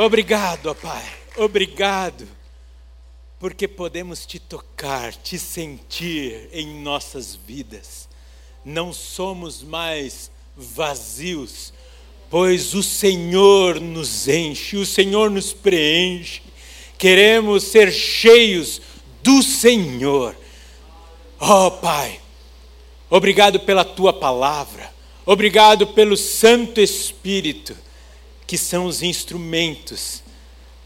Obrigado, ó Pai. Obrigado. Porque podemos te tocar, te sentir em nossas vidas. Não somos mais vazios, pois o Senhor nos enche, o Senhor nos preenche. Queremos ser cheios do Senhor. Oh, Pai, obrigado pela tua palavra, obrigado pelo Santo Espírito, que são os instrumentos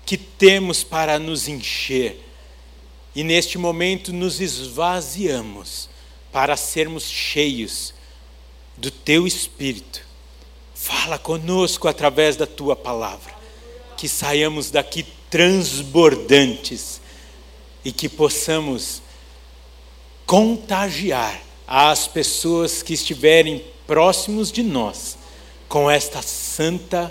que temos para nos encher. E neste momento nos esvaziamos para sermos cheios do teu Espírito. Fala conosco através da tua palavra, que saiamos daqui transbordantes e que possamos contagiar as pessoas que estiverem próximos de nós com esta santa,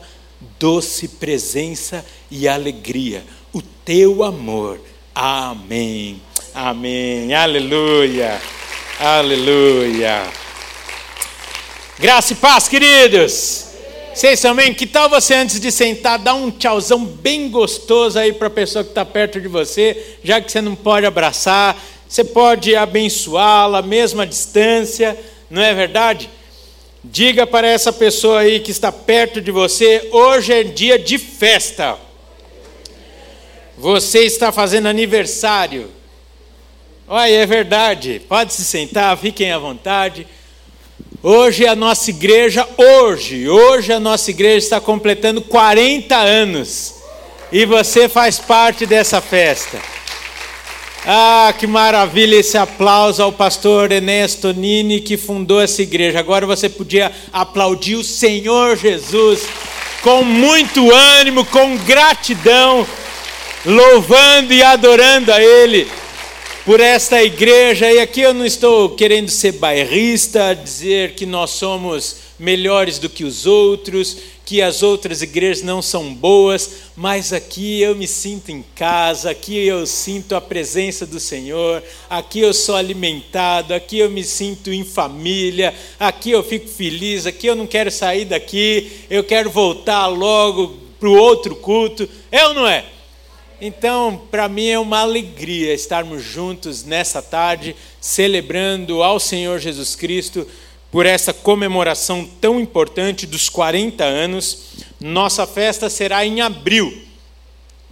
doce presença e alegria, o teu amor. Amém. Amém. Aleluia. Aleluia. Graça e paz, queridos. Vocês também, que tal você antes de sentar, dar um tchauzão bem gostoso aí para a pessoa que está perto de você, já que você não pode abraçar, você pode abençoá-la, mesmo à distância, não é verdade? Diga para essa pessoa aí que está perto de você: hoje é dia de festa. Você está fazendo aniversário. Olha, é verdade. Pode se sentar, fiquem à vontade. Hoje a nossa igreja, hoje, hoje a nossa igreja está completando 40 anos. E você faz parte dessa festa. Ah, que maravilha esse aplauso ao pastor Enéas Tonini que fundou essa igreja. Agora você podia aplaudir o Senhor Jesus com muito ânimo, com gratidão, louvando e adorando a Ele por esta igreja. E aqui eu não estou querendo ser bairrista, dizer que nós somos melhores do que os outros que as outras igrejas não são boas, mas aqui eu me sinto em casa, aqui eu sinto a presença do Senhor, aqui eu sou alimentado, aqui eu me sinto em família, aqui eu fico feliz, aqui eu não quero sair daqui, eu quero voltar logo para o outro culto, é ou não é? Então, para mim é uma alegria estarmos juntos nessa tarde, celebrando ao Senhor Jesus Cristo por essa comemoração tão importante dos 40 anos. Nossa festa será em abril.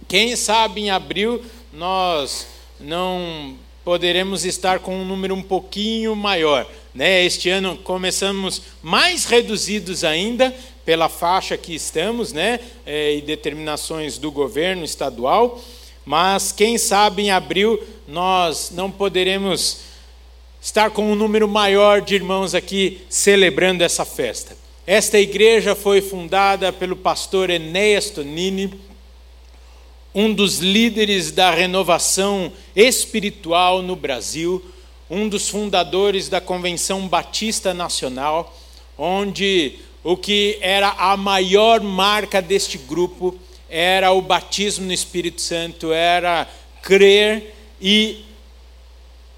Quem sabe em abril nós não poderemos estar com um número um pouquinho maior. Né? Este ano começamos mais reduzidos ainda pela faixa que estamos, né? É, e determinações do governo estadual. Mas quem sabe em abril nós não poderemos estar com um número maior de irmãos aqui celebrando essa festa. Esta igreja foi fundada pelo pastor Enéas Tonini, um dos líderes da renovação espiritual no Brasil, um dos fundadores da Convenção Batista Nacional, onde o que era a maior marca deste grupo era o batismo no Espírito Santo, era crer e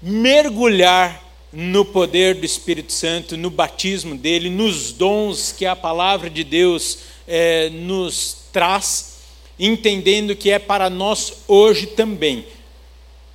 mergulhar no poder do Espírito Santo, no batismo dele, nos dons que a palavra de Deus é, nos traz, entendendo que é para nós hoje também.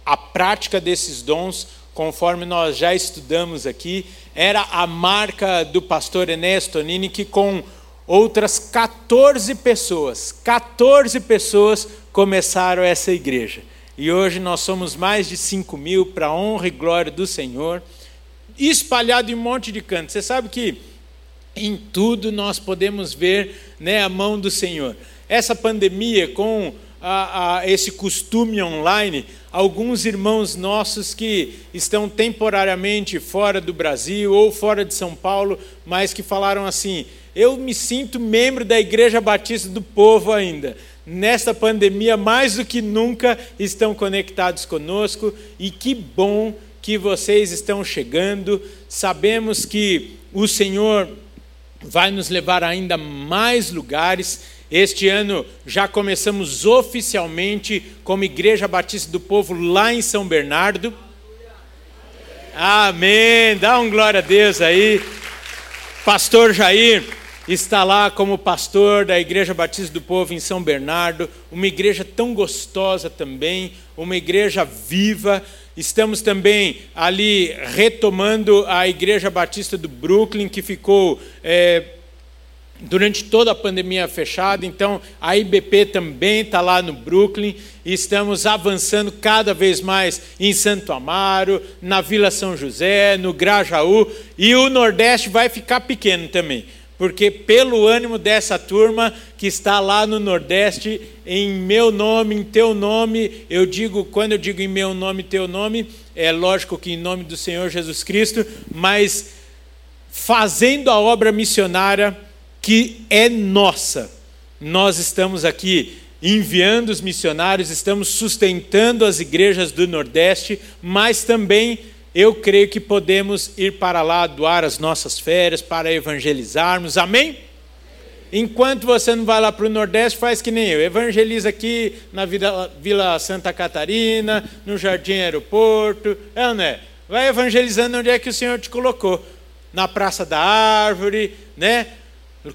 A prática desses dons, conforme nós já estudamos aqui, era a marca do pastor Enéas Tonini, que com outras 14 pessoas, 14 pessoas começaram essa igreja. E hoje nós somos mais de 5 mil, para a honra e glória do Senhor, espalhado em um monte de cantos. Você sabe que em tudo nós podemos ver né, a mão do Senhor. Essa pandemia, com a, a, esse costume online, alguns irmãos nossos que estão temporariamente fora do Brasil ou fora de São Paulo, mas que falaram assim: eu me sinto membro da Igreja Batista do Povo ainda nesta pandemia, mais do que nunca, estão conectados conosco e que bom que vocês estão chegando. Sabemos que o Senhor vai nos levar ainda mais lugares. Este ano já começamos oficialmente como Igreja Batista do Povo lá em São Bernardo. Amém. Dá um glória a Deus aí. Pastor Jair está lá como pastor da Igreja Batista do Povo em São Bernardo, uma igreja tão gostosa também, uma igreja viva. Estamos também ali retomando a Igreja Batista do Brooklyn, que ficou. É, durante toda a pandemia fechada, então a IBP também está lá no Brooklyn e estamos avançando cada vez mais em Santo Amaro, na Vila São José, no Grajaú e o Nordeste vai ficar pequeno também, porque pelo ânimo dessa turma que está lá no Nordeste, em meu nome, em teu nome, eu digo, quando eu digo em meu nome, teu nome, é lógico que em nome do Senhor Jesus Cristo, mas fazendo a obra missionária que é nossa. Nós estamos aqui enviando os missionários, estamos sustentando as igrejas do Nordeste, mas também eu creio que podemos ir para lá doar as nossas férias para evangelizarmos. Amém? Enquanto você não vai lá para o Nordeste, faz que nem eu. Evangeliza aqui na Vila Santa Catarina, no Jardim Aeroporto. É ou não é? Vai evangelizando onde é que o Senhor te colocou. Na Praça da Árvore, né?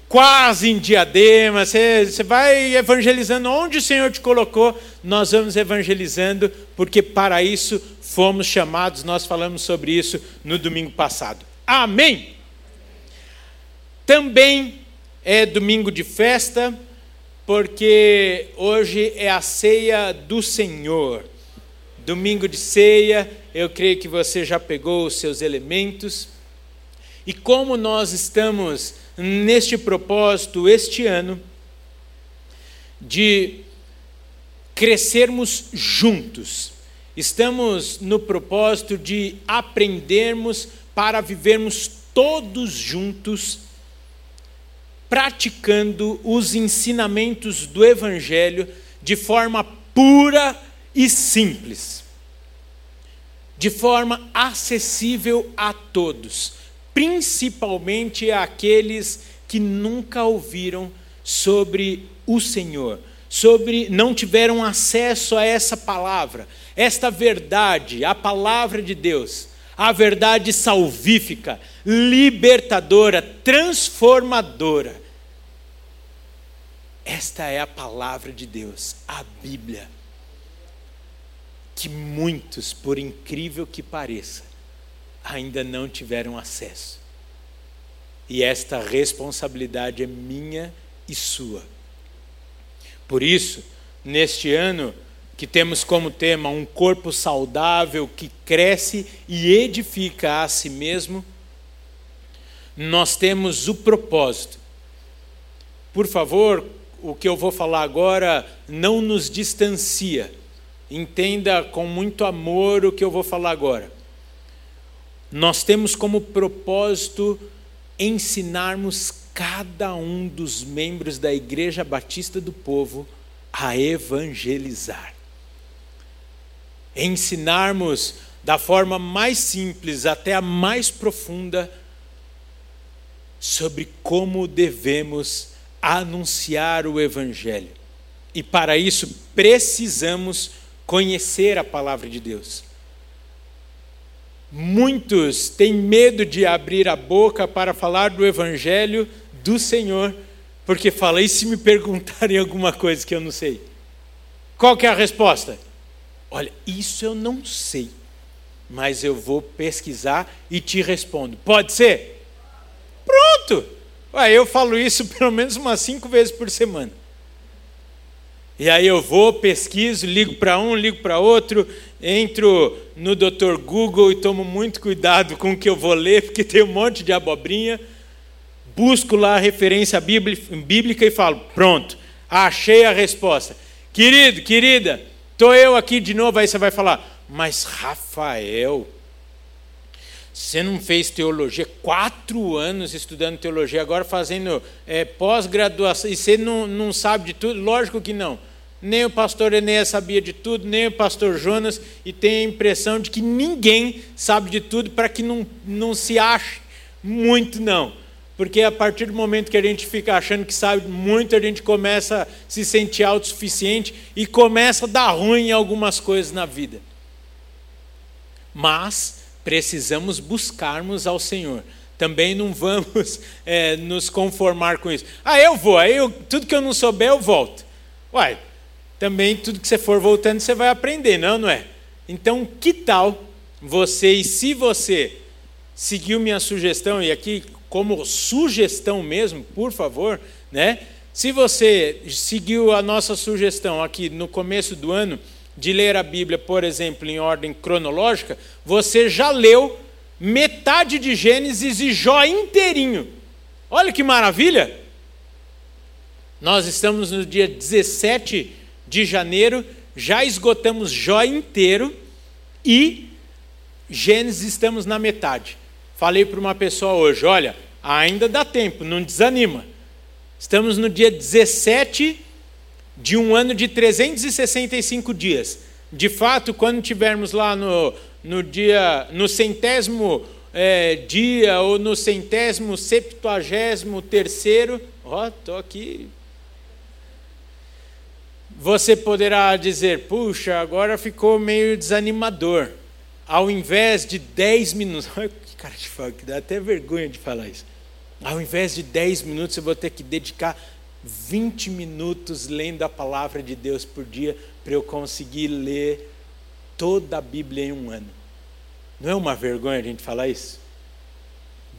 Quase em diadema, você, você vai evangelizando onde o Senhor te colocou, nós vamos evangelizando, porque para isso fomos chamados, nós falamos sobre isso no domingo passado. Amém? Também é domingo de festa, porque hoje é a ceia do Senhor. Domingo de ceia, eu creio que você já pegou os seus elementos. E como nós estamos neste propósito este ano de crescermos juntos. Estamos no propósito de aprendermos para vivermos todos juntos, praticando os ensinamentos do Evangelho de forma pura e simples, de forma acessível a todos principalmente àqueles que nunca ouviram sobre o Senhor, sobre não tiveram acesso a essa palavra, esta verdade, a palavra de Deus, a verdade salvífica, libertadora, transformadora. Esta é a palavra de Deus, a Bíblia, que muitos, por incrível que pareça, ainda não tiveram acesso. E esta responsabilidade é minha e sua. Por isso, neste ano, que temos como tema um corpo saudável que cresce e edifica a si mesmo, nós temos o propósito. Por favor, o que eu vou falar agora não nos distancia. Entenda com muito amor o que eu vou falar agora nós temos como propósito ensinarmos cada um dos membros da Igreja Batista do Povo a evangelizar. Ensinarmos da forma mais simples até a mais profunda sobre como devemos anunciar o Evangelho. E para isso precisamos conhecer a palavra de Deus. Muitos têm medo de abrir a boca para falar do Evangelho do Senhor, porque fala, e se me perguntarem alguma coisa que eu não sei? Qual é a resposta? Olha, isso eu não sei, mas eu vou pesquisar e te respondo. Pode ser? Pronto! Ué, eu falo isso pelo menos umas cinco vezes por semana. E aí eu vou, pesquiso, ligo para um, ligo para outro, entro no Dr. Google e tomo muito cuidado com o que eu vou ler, porque tem um monte de abobrinha. Busco lá a referência bíblica e falo: pronto, achei a resposta. Querido, querida, estou eu aqui de novo. Aí você vai falar: mas Rafael, você não fez teologia, quatro anos estudando teologia, agora fazendo é, pós-graduação, e você não, não sabe de tudo? Lógico que não. Nem o pastor Enéas sabia de tudo, nem o pastor Jonas, e tem a impressão de que ninguém sabe de tudo para que não, não se ache muito, não. Porque a partir do momento que a gente fica achando que sabe muito, a gente começa a se sentir autossuficiente e começa a dar ruim em algumas coisas na vida. Mas precisamos buscarmos ao Senhor, Também não vamos é, nos conformar com isso. Ah, eu vou, aí eu, tudo que eu não souber eu volto. Uai, também tudo que você for voltando você vai aprender, não, não é? Então, que tal você, e se você seguiu minha sugestão, e aqui como sugestão mesmo, por favor, né? Se você seguiu a nossa sugestão aqui no começo do ano de ler a Bíblia, por exemplo, em ordem cronológica, você já leu metade de Gênesis e Jó inteirinho. Olha que maravilha! Nós estamos no dia 17 de janeiro, já esgotamos Jó inteiro e Gênesis estamos na metade. Falei para uma pessoa hoje: olha, ainda dá tempo, não desanima. Estamos no dia 17 de um ano de 365 dias. De fato, quando tivermos lá no, no dia, no centésimo é, dia ou no centésimo septuagésimo terceiro, ó, estou aqui. Você poderá dizer, puxa, agora ficou meio desanimador. Ao invés de 10 minutos, que cara de fogo, que dá até vergonha de falar isso. Ao invés de 10 minutos, eu vou ter que dedicar 20 minutos lendo a palavra de Deus por dia para eu conseguir ler toda a Bíblia em um ano. Não é uma vergonha a gente falar isso?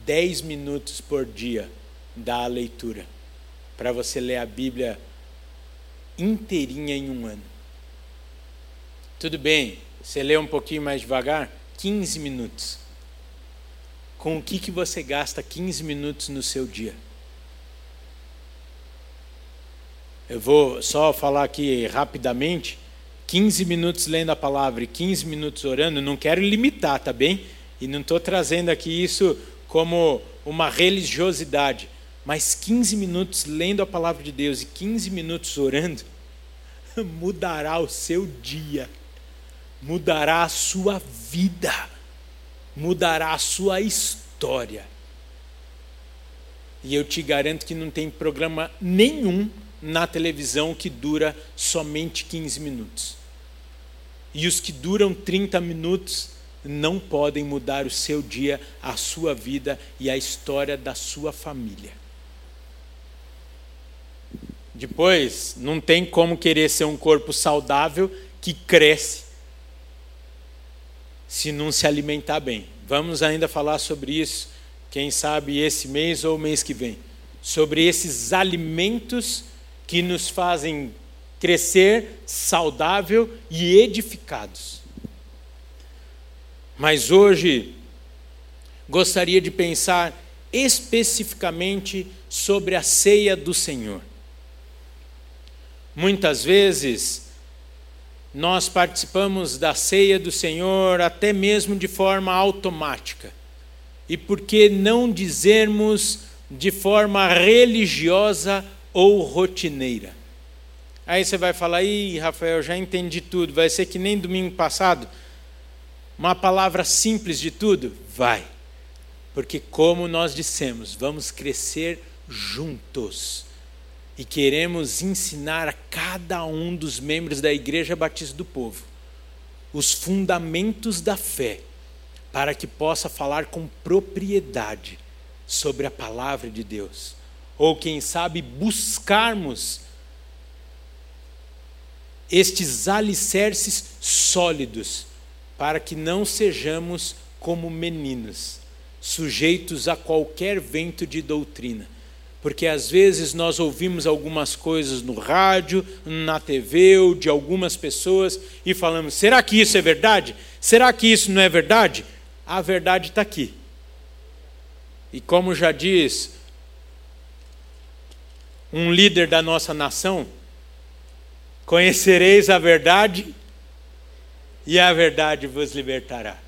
10 minutos por dia da leitura para você ler a Bíblia inteirinha em um ano. Tudo bem, você lê um pouquinho mais devagar? 15 minutos. Com o que, que você gasta 15 minutos no seu dia? Eu vou só falar aqui rapidamente. 15 minutos lendo a palavra e 15 minutos orando, não quero limitar, tá bem? E não estou trazendo aqui isso como uma religiosidade, mas 15 minutos lendo a palavra de Deus e 15 minutos orando mudará o seu dia, mudará a sua vida, mudará a sua história. E eu te garanto que não tem programa nenhum na televisão que dura somente 15 minutos. E os que duram 30 minutos não podem mudar o seu dia, a sua vida e a história da sua família. Depois, não tem como querer ser um corpo saudável que cresce se não se alimentar bem. Vamos ainda falar sobre isso, quem sabe esse mês ou mês que vem, sobre esses alimentos que nos fazem crescer saudável e edificados. Mas hoje gostaria de pensar especificamente sobre a ceia do Senhor. Muitas vezes nós participamos da ceia do Senhor até mesmo de forma automática. E por que não dizermos de forma religiosa ou rotineira. Aí você vai falar, ih, Rafael, já entendi tudo, vai ser que nem domingo passado. Uma palavra simples de tudo? Vai. Porque, como nós dissemos, vamos crescer juntos. E queremos ensinar a cada um dos membros da Igreja Batista do Povo os fundamentos da fé, para que possa falar com propriedade sobre a palavra de Deus ou quem sabe buscarmos estes alicerces sólidos, para que não sejamos como meninos, sujeitos a qualquer vento de doutrina. Porque às vezes nós ouvimos algumas coisas no rádio, na TV ou de algumas pessoas e falamos: será que isso é verdade? Será que isso não é verdade? A verdade está aqui. E como já diz um líder da nossa nação, conhecereis a verdade e a verdade vos libertará.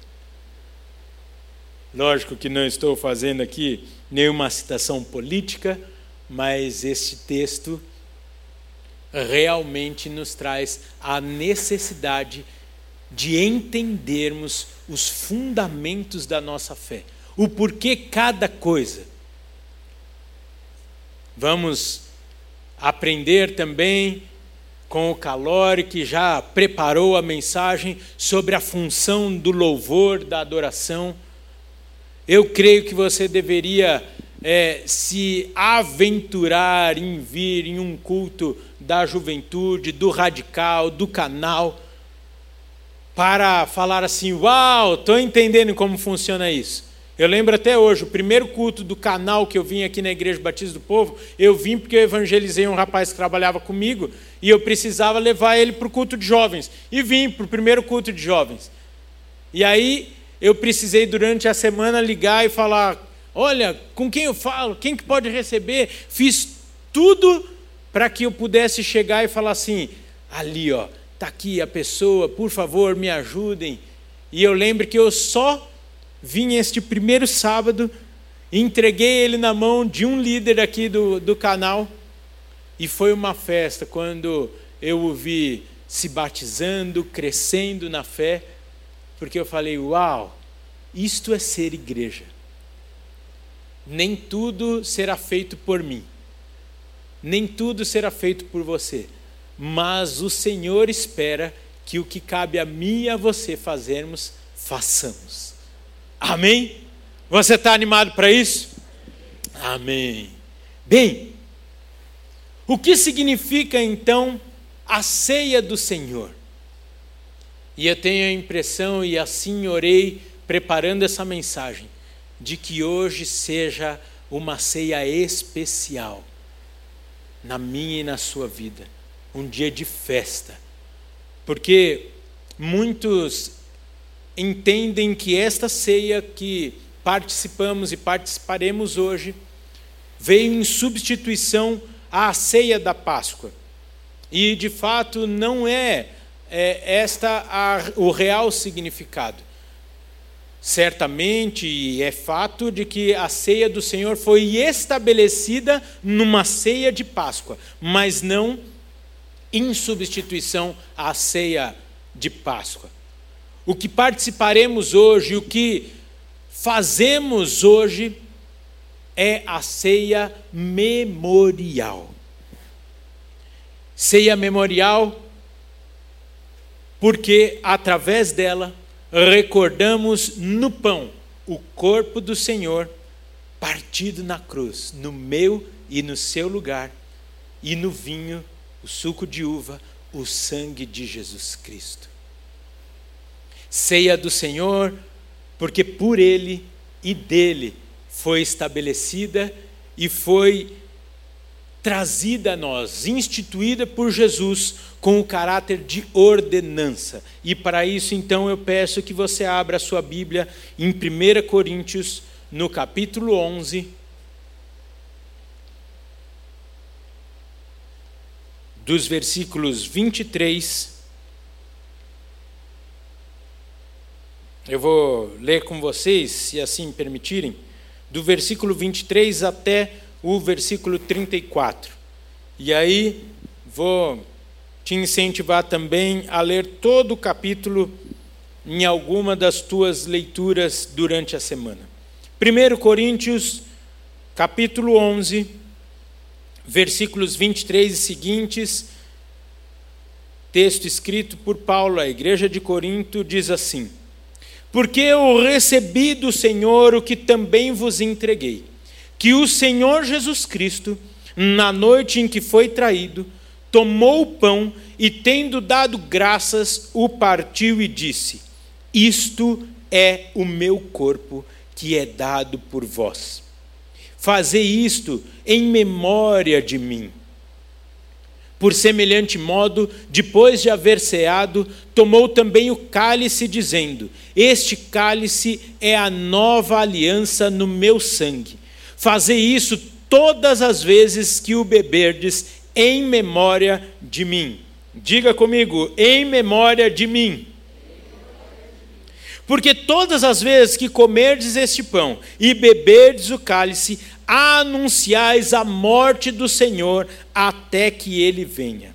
Lógico que não estou fazendo aqui nenhuma citação política, mas este texto realmente nos traz a necessidade de entendermos os fundamentos da nossa fé, o porquê cada coisa. Vamos aprender também com o Calori, que já preparou a mensagem sobre a função do louvor, da adoração. Eu creio que você deveria é, se aventurar em vir em um culto da juventude, do radical, do canal, para falar assim: Uau, estou entendendo como funciona isso. Eu lembro até hoje, o primeiro culto do canal que eu vim aqui na Igreja Batista do Povo, eu vim porque eu evangelizei um rapaz que trabalhava comigo e eu precisava levar ele para o culto de jovens. E vim para o primeiro culto de jovens. E aí eu precisei durante a semana ligar e falar: olha, com quem eu falo? Quem que pode receber? Fiz tudo para que eu pudesse chegar e falar assim: ali, ó, está aqui a pessoa, por favor, me ajudem. E eu lembro que eu só vim este primeiro sábado, entreguei ele na mão de um líder aqui do, do canal, e foi uma festa quando eu o vi se batizando, crescendo na fé, porque eu falei: Uau, isto é ser igreja. Nem tudo será feito por mim, nem tudo será feito por você, mas o Senhor espera que o que cabe a mim e a você fazermos, façamos. Amém? Você está animado para isso? Amém. Bem, o que significa então a ceia do Senhor? E eu tenho a impressão, e assim orei, preparando essa mensagem, de que hoje seja uma ceia especial na minha e na sua vida, um dia de festa, porque muitos entendem que esta ceia que participamos e participaremos hoje veio em substituição à ceia da Páscoa. E, de fato, não é, é esta a, o real significado. Certamente é fato de que a ceia do Senhor foi estabelecida numa ceia de Páscoa, mas não em substituição à ceia de Páscoa. O que participaremos hoje, o que fazemos hoje, é a ceia memorial. Ceia memorial, porque através dela recordamos no pão o corpo do Senhor partido na cruz, no meu e no seu lugar, e no vinho, o suco de uva, o sangue de Jesus Cristo. Ceia do Senhor, porque por ele e dele foi estabelecida e foi trazida a nós, instituída por Jesus com o caráter de ordenança. E para isso, então, eu peço que você abra a sua Bíblia em 1 Coríntios, no capítulo 11. Dos versículos 23 Eu vou ler com vocês, se assim permitirem, do versículo 23 até o versículo 34. E aí vou te incentivar também a ler todo o capítulo em alguma das tuas leituras durante a semana. 1 Coríntios, capítulo 11, versículos 23 e seguintes, texto escrito por Paulo à igreja de Corinto, diz assim: porque eu recebi do Senhor o que também vos entreguei, que o Senhor Jesus Cristo, na noite em que foi traído, tomou o pão e, tendo dado graças, o partiu e disse: Isto é o meu corpo que é dado por vós. Fazei isto em memória de mim. Por semelhante modo, depois de haver ceado, tomou também o cálice, dizendo: Este cálice é a nova aliança no meu sangue. Fazei isso todas as vezes que o beberdes, em memória de mim. Diga comigo, em memória de mim. Porque todas as vezes que comerdes este pão e beberdes o cálice, anunciais a morte do Senhor até que ele venha.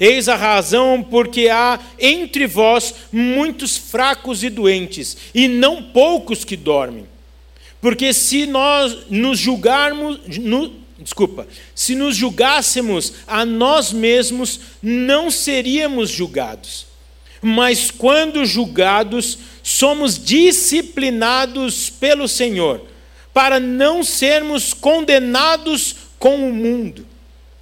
Eis a razão porque há entre vós muitos fracos e doentes, e não poucos que dormem. Porque se nós nos julgarmos, no, desculpa, se nos julgássemos a nós mesmos, não seríamos julgados. Mas quando julgados, somos disciplinados pelo Senhor, para não sermos condenados com o mundo.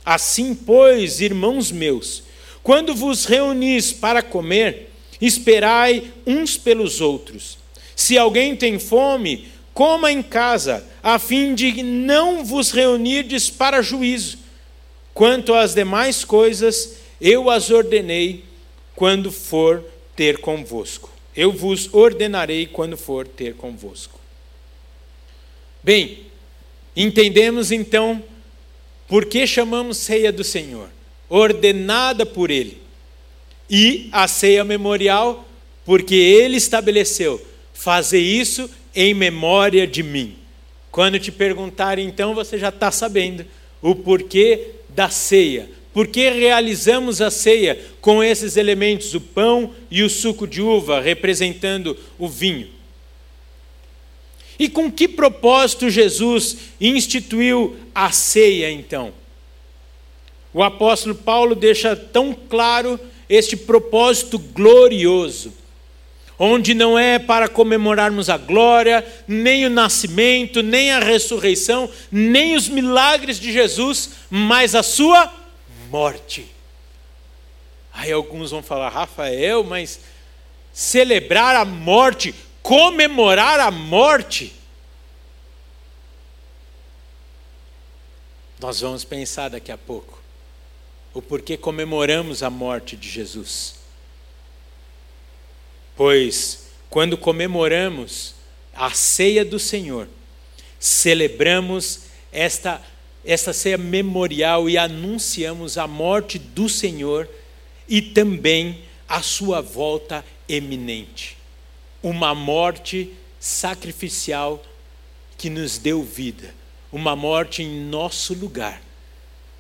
Assim, pois, irmãos meus, quando vos reunis para comer, esperai uns pelos outros. Se alguém tem fome, coma em casa, a fim de não vos reunirdes para juízo. Quanto às demais coisas, eu as ordenei quando for ter convosco. Eu vos ordenarei quando for ter convosco. Bem, entendemos então por que chamamos ceia do Senhor, ordenada por Ele, e a ceia memorial, porque Ele estabeleceu fazer isso em memória de mim. Quando te perguntarem, então, você já está sabendo o porquê da ceia. Por que realizamos a ceia com esses elementos, o pão e o suco de uva, representando o vinho? E com que propósito Jesus instituiu a ceia, então? O apóstolo Paulo deixa tão claro este propósito glorioso onde não é para comemorarmos a glória, nem o nascimento, nem a ressurreição, nem os milagres de Jesus, mas a sua morte. Aí alguns vão falar, Rafael, mas celebrar a morte, comemorar a morte. Nós vamos pensar daqui a pouco o porquê comemoramos a morte de Jesus. Pois quando comemoramos a ceia do Senhor, celebramos esta, esta ceia memorial e anunciamos a morte do Senhor e também a sua volta eminente. Uma morte sacrificial que nos deu vida, uma morte em nosso lugar.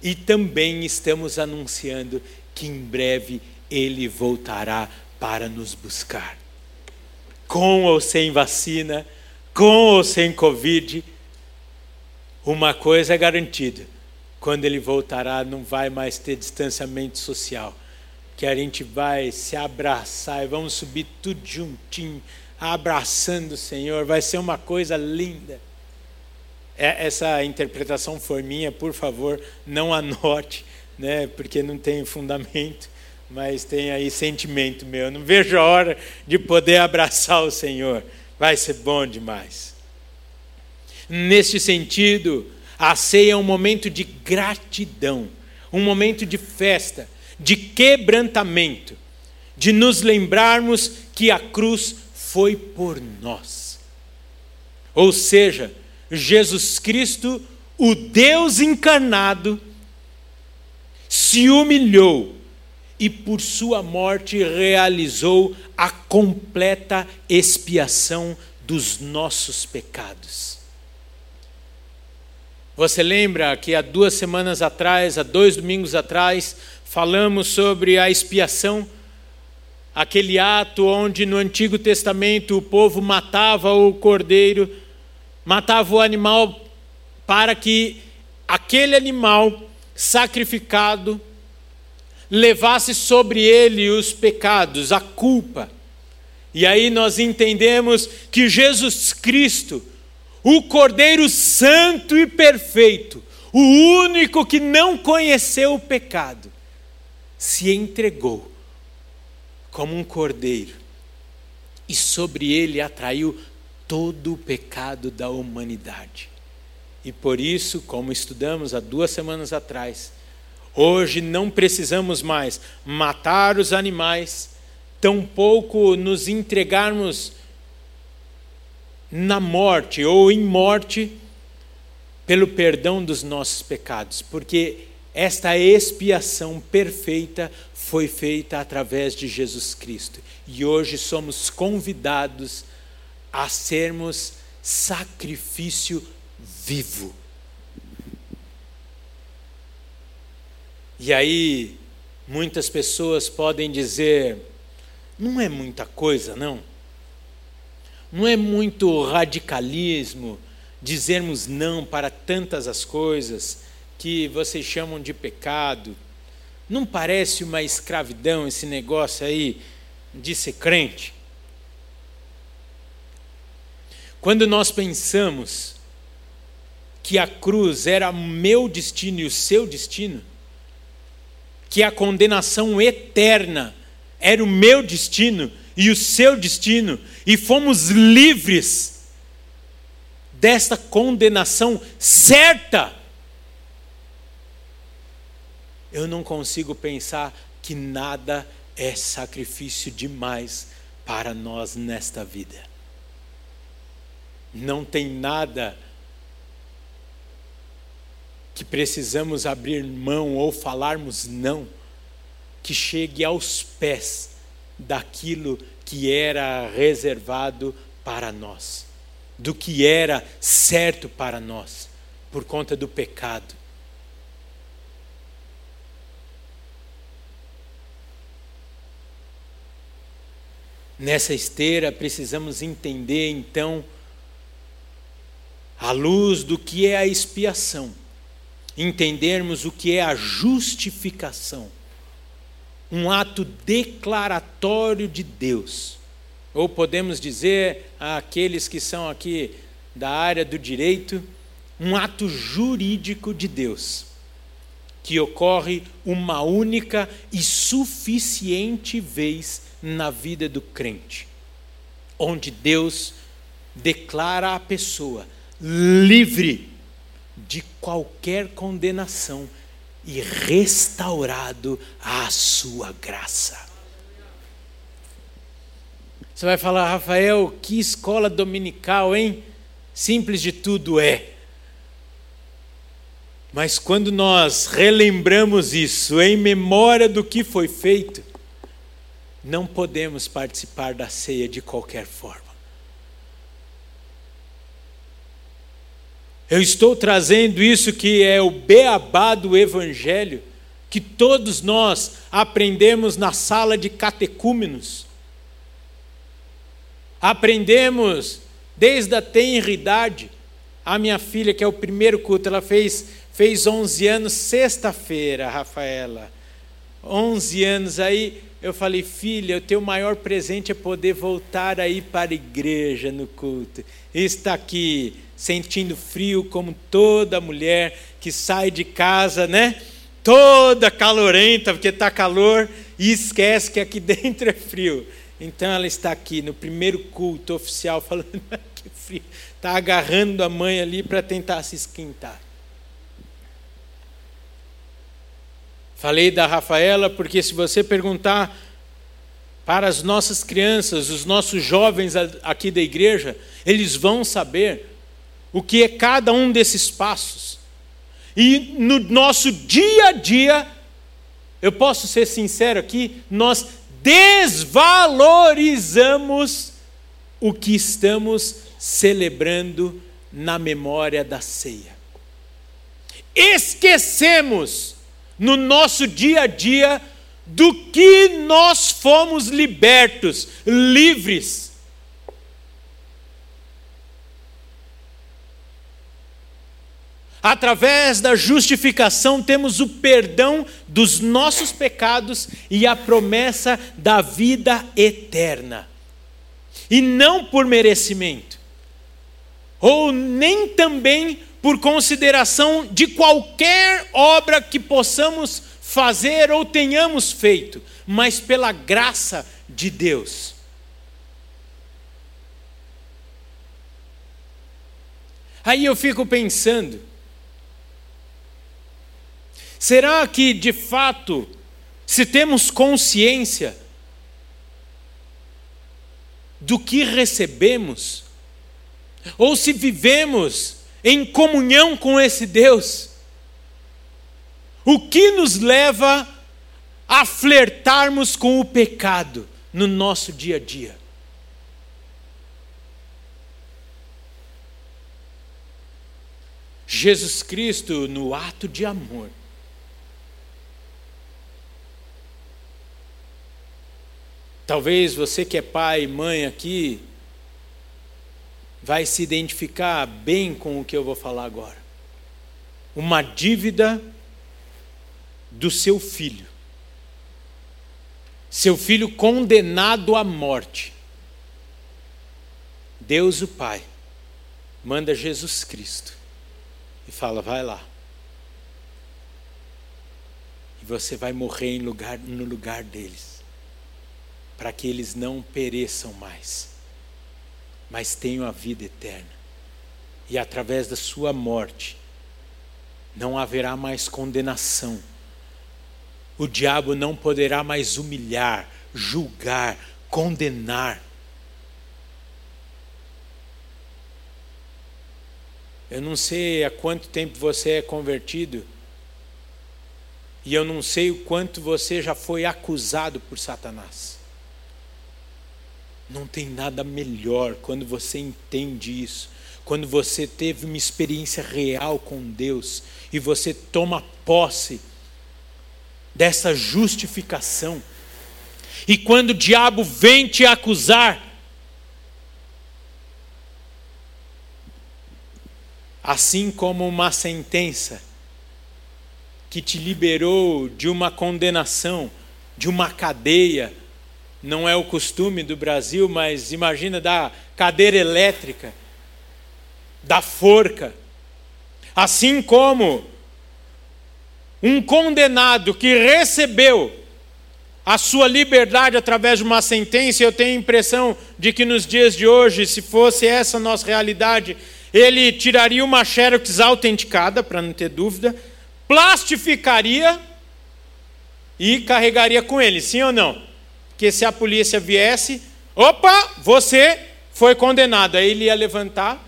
E também estamos anunciando que em breve ele voltará para nos buscar. Com ou sem vacina, com ou sem Covid, uma coisa é garantida: quando ele voltará, não vai mais ter distanciamento social. Que a gente vai se abraçar e vamos subir tudo juntinho, abraçando o Senhor, vai ser uma coisa linda. É, essa interpretação for minha, por favor, não anote, né, porque não tem fundamento mas tem aí sentimento meu. Não vejo a hora de poder abraçar o Senhor. Vai ser bom demais. Neste sentido, a ceia é um momento de gratidão, um momento de festa, de quebrantamento, de nos lembrarmos que a cruz foi por nós. Ou seja, Jesus Cristo, o Deus encarnado, se humilhou e por sua morte realizou a completa expiação dos nossos pecados. Você lembra que há duas semanas atrás, há dois domingos atrás, falamos sobre a expiação, aquele ato onde no Antigo Testamento o povo matava o cordeiro, matava o animal para que aquele animal sacrificado levasse sobre ele os pecados, a culpa. E aí nós entendemos que Jesus Cristo, o Cordeiro Santo e Perfeito, o único que não conheceu o pecado, se entregou como um cordeiro e sobre ele atraiu todo o pecado da humanidade. E por isso, como estudamos há duas semanas atrás, Hoje não precisamos mais matar os animais, tampouco nos entregarmos na morte ou em morte pelo perdão dos nossos pecados, porque esta expiação perfeita foi feita através de Jesus Cristo. E hoje somos convidados a sermos sacrifício vivo E aí, muitas pessoas podem dizer: não é muita coisa, não. Não é muito radicalismo dizermos não para tantas as coisas que vocês chamam de pecado. Não parece uma escravidão esse negócio aí de ser crente? Quando nós pensamos que a cruz era meu destino e o seu destino, que a condenação eterna era o meu destino e o seu destino, e fomos livres desta condenação certa. Eu não consigo pensar que nada é sacrifício demais para nós nesta vida. Não tem nada que precisamos abrir mão ou falarmos não, que chegue aos pés daquilo que era reservado para nós, do que era certo para nós, por conta do pecado. Nessa esteira precisamos entender então, à luz do que é a expiação entendermos o que é a justificação, um ato declaratório de Deus. Ou podemos dizer àqueles que são aqui da área do direito, um ato jurídico de Deus, que ocorre uma única e suficiente vez na vida do crente, onde Deus declara a pessoa livre de qualquer condenação e restaurado à sua graça. Você vai falar, Rafael, que escola dominical, hein? Simples de tudo é. Mas quando nós relembramos isso em memória do que foi feito, não podemos participar da ceia de qualquer forma. Eu estou trazendo isso que é o beabá do Evangelho, que todos nós aprendemos na sala de catecúmenos. Aprendemos desde a tenridade. A minha filha, que é o primeiro culto, ela fez, fez 11 anos sexta-feira, Rafaela. 11 anos aí, eu falei, filha, o teu maior presente é poder voltar aí para a igreja no culto. Está aqui sentindo frio como toda mulher que sai de casa, né? Toda calorenta, porque está calor, e esquece que aqui dentro é frio. Então ela está aqui no primeiro culto oficial falando que frio. Está agarrando a mãe ali para tentar se esquentar. Falei da Rafaela porque se você perguntar para as nossas crianças, os nossos jovens aqui da igreja, eles vão saber o que é cada um desses passos. E no nosso dia a dia, eu posso ser sincero aqui, nós desvalorizamos o que estamos celebrando na memória da ceia. Esquecemos no nosso dia a dia do que nós fomos libertos, livres Através da justificação, temos o perdão dos nossos pecados e a promessa da vida eterna. E não por merecimento, ou nem também por consideração de qualquer obra que possamos fazer ou tenhamos feito, mas pela graça de Deus. Aí eu fico pensando, Será que, de fato, se temos consciência do que recebemos, ou se vivemos em comunhão com esse Deus, o que nos leva a flertarmos com o pecado no nosso dia a dia? Jesus Cristo, no ato de amor, Talvez você que é pai e mãe aqui vai se identificar bem com o que eu vou falar agora. Uma dívida do seu filho. Seu filho condenado à morte. Deus o Pai manda Jesus Cristo e fala: vai lá. E você vai morrer lugar, no lugar deles, para que eles não pereçam mais, mas tenham a vida eterna. E através da sua morte, não haverá mais condenação. O diabo não poderá mais humilhar, julgar, condenar. Eu não sei há quanto tempo você é convertido, e eu não sei o quanto você já foi acusado por Satanás. Não tem nada melhor quando você entende isso, quando você teve uma experiência real com Deus e você toma posse dessa justificação. E quando o diabo vem te acusar, assim como uma sentença que te liberou de uma condenação, de uma cadeia, não é o costume do Brasil, mas imagina da cadeira elétrica, da forca. Assim como um condenado que recebeu a sua liberdade através de uma sentença, eu tenho a impressão de que nos dias de hoje, se fosse essa a nossa realidade, ele tiraria uma xerox autenticada, para não ter dúvida, plastificaria e carregaria com ele, sim ou não? Porque se a polícia viesse, opa, você foi condenado. Aí ele ia levantar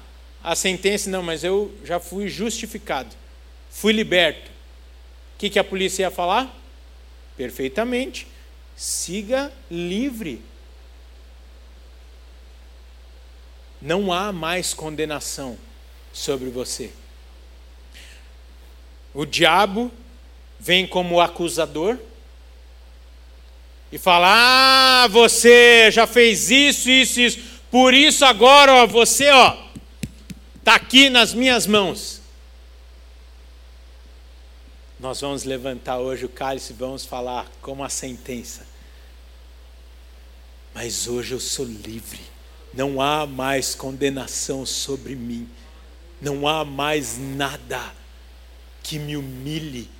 a sentença, não, mas eu já fui justificado, fui liberto. O que, que a polícia ia falar? Perfeitamente, siga livre. não há mais condenação sobre você. O diabo vem como acusador e fala: "Ah, você já fez isso, isso, isso. Por isso agora, ó, você, ó, tá aqui nas minhas mãos." Nós vamos levantar hoje o cálice e vamos falar como a sentença. Mas hoje eu sou livre não há mais condenação sobre mim, não há mais nada que me humilhe,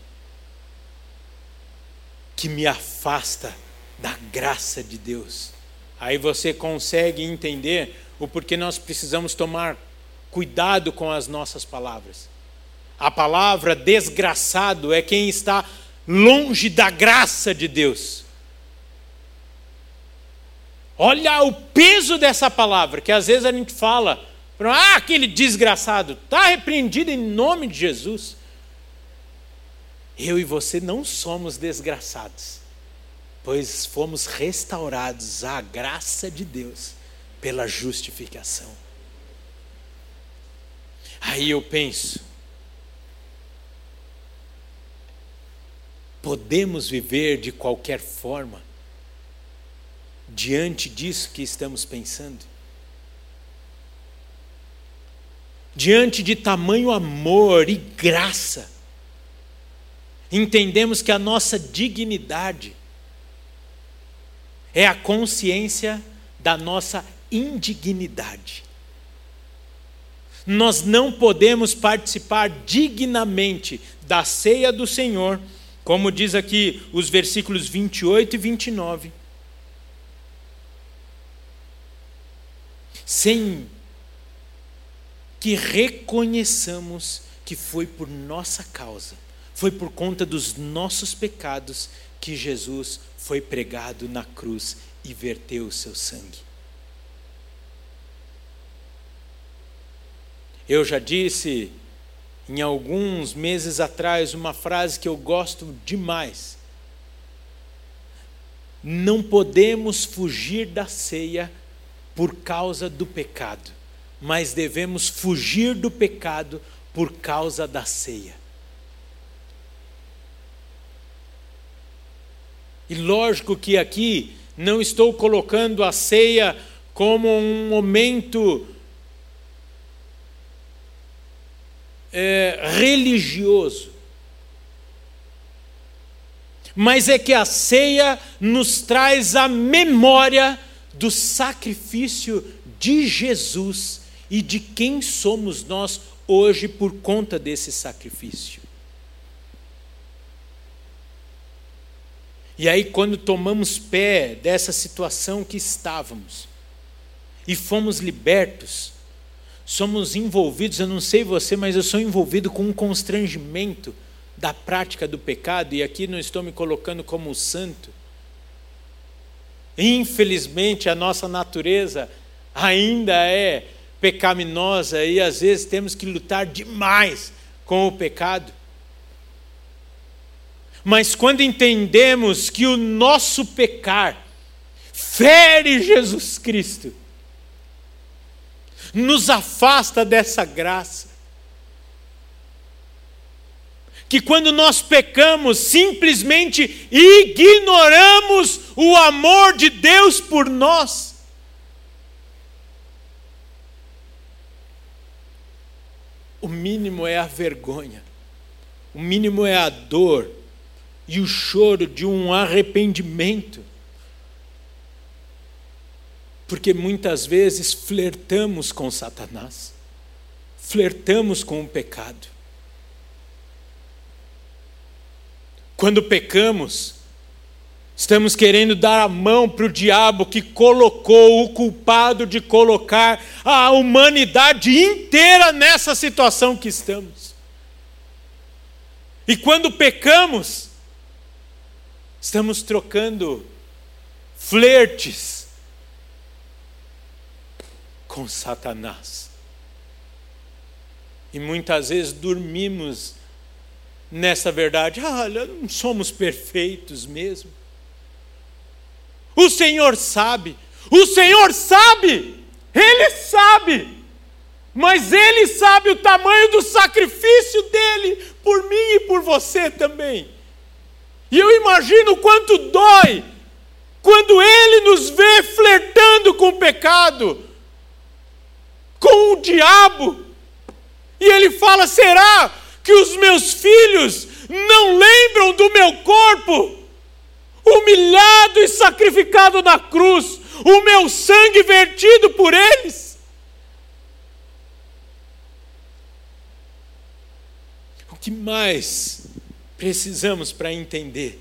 que me afasta da graça de Deus. Aí você consegue entender o porquê nós precisamos tomar cuidado com as nossas palavras. A palavra desgraçado é quem está longe da graça de Deus. Olha o peso dessa palavra, que às vezes a gente fala, ah, aquele desgraçado, está repreendido em nome de Jesus. Eu e você não somos desgraçados, pois fomos restaurados à graça de Deus pela justificação. Aí eu penso, podemos viver de qualquer forma, diante disso que estamos pensando? Diante de tamanho amor e graça, entendemos que a nossa dignidade é a consciência da nossa indignidade. Nós não podemos participar dignamente da ceia do Senhor, como diz aqui os versículos 28 e 29 sem que reconheçamos que foi por nossa causa, foi por conta dos nossos pecados que Jesus foi pregado na cruz e verteu o seu sangue. Eu já disse em alguns meses atrás uma frase que eu gosto demais. Não podemos fugir da ceia por causa do pecado, mas devemos fugir do pecado por causa da ceia. E lógico que aqui Não estou colocando a ceia como um momento é, religioso. Mas é que a ceia nos traz a memória do sacrifício de Jesus e de quem somos nós hoje por conta desse sacrifício. E aí, quando tomamos pé dessa situação que estávamos e fomos libertos, somos envolvidos, eu não sei você, mas eu sou envolvido com um constrangimento da prática do pecado, e aqui não estou me colocando como santo. Infelizmente, a nossa natureza ainda é pecaminosa e às vezes temos que lutar demais com o pecado. Mas quando entendemos que o nosso pecar fere Jesus Cristo, nos afasta dessa graça, que quando nós pecamos, simplesmente ignoramos o amor de Deus por nós. O mínimo é a vergonha, o mínimo é a dor e o choro de um arrependimento. Porque muitas vezes flertamos com Satanás, flertamos com o pecado. Quando pecamos, estamos querendo dar a mão para o diabo que colocou o culpado de colocar a humanidade inteira nessa situação que estamos. E quando pecamos, estamos trocando flertes com Satanás. E muitas vezes dormimos nessa verdade. Olha, não somos perfeitos mesmo. O Senhor sabe, o Senhor sabe, Ele sabe, mas Ele sabe o tamanho do sacrifício dele por mim e por você também. E eu imagino quanto dói quando Ele nos vê flertando com o pecado, com o diabo, e Ele fala: será que os meus filhos não lembram do meu corpo, humilhado e sacrificado na cruz, o meu sangue vertido por eles? O que mais precisamos para entender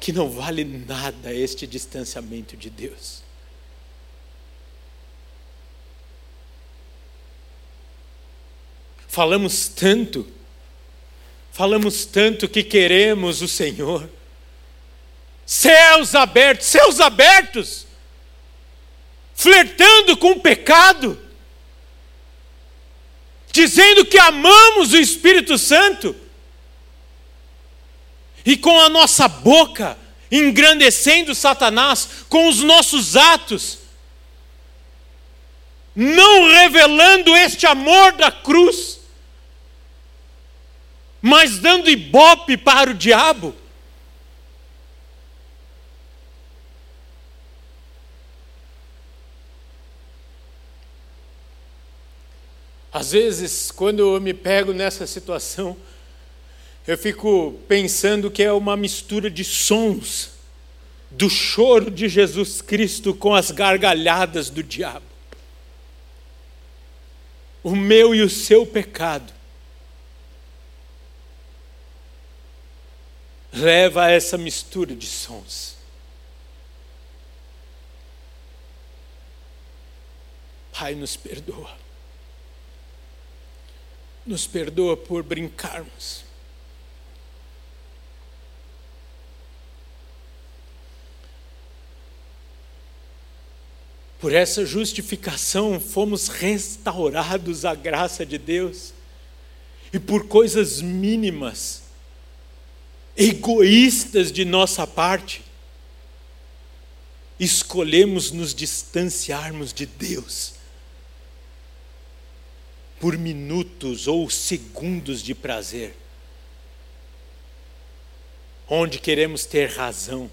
que não vale nada este distanciamento de Deus? Falamos tanto, falamos tanto que queremos o Senhor. Céus abertos, céus abertos, flertando com o pecado, dizendo que amamos o Espírito Santo, e com a nossa boca engrandecendo Satanás, com os nossos atos, não revelando este amor da cruz mas dando ibope para o diabo. Às vezes, quando eu me pego nessa situação, eu fico pensando que é uma mistura de sons do choro de Jesus Cristo com as gargalhadas do diabo. O meu e o seu pecado leva a essa mistura de sons. Pai, nos perdoa. Nos perdoa por brincarmos. Por essa justificação fomos restaurados à graça de Deus. E por coisas mínimas egoístas de nossa parte, escolhemos nos distanciarmos de Deus por minutos ou segundos de prazer, onde queremos ter razão,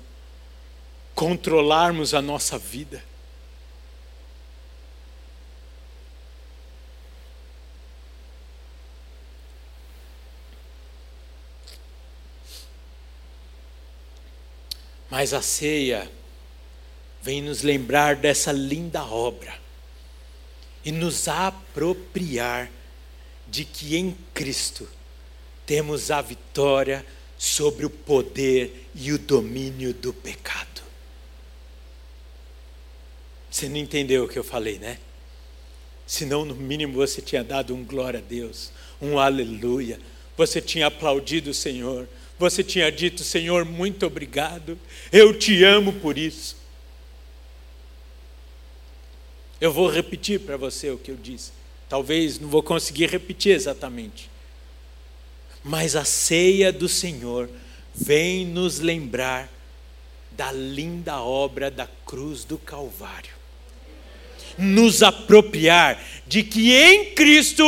controlarmos a nossa vida. Mas a ceia vem nos lembrar dessa linda obra e nos apropriar de que em Cristo temos a vitória sobre o poder e o domínio do pecado. Você não entendeu o que eu falei, né? Senão, no mínimo, você tinha dado um glória a Deus, um aleluia. Você tinha aplaudido o Senhor. Você tinha dito, Senhor, muito obrigado. Eu te amo por isso. Eu vou repetir para você o que eu disse. Talvez não vou conseguir repetir exatamente. Mas a ceia do Senhor vem nos lembrar da linda obra da cruz do Calvário. Nos apropriar de que em Cristo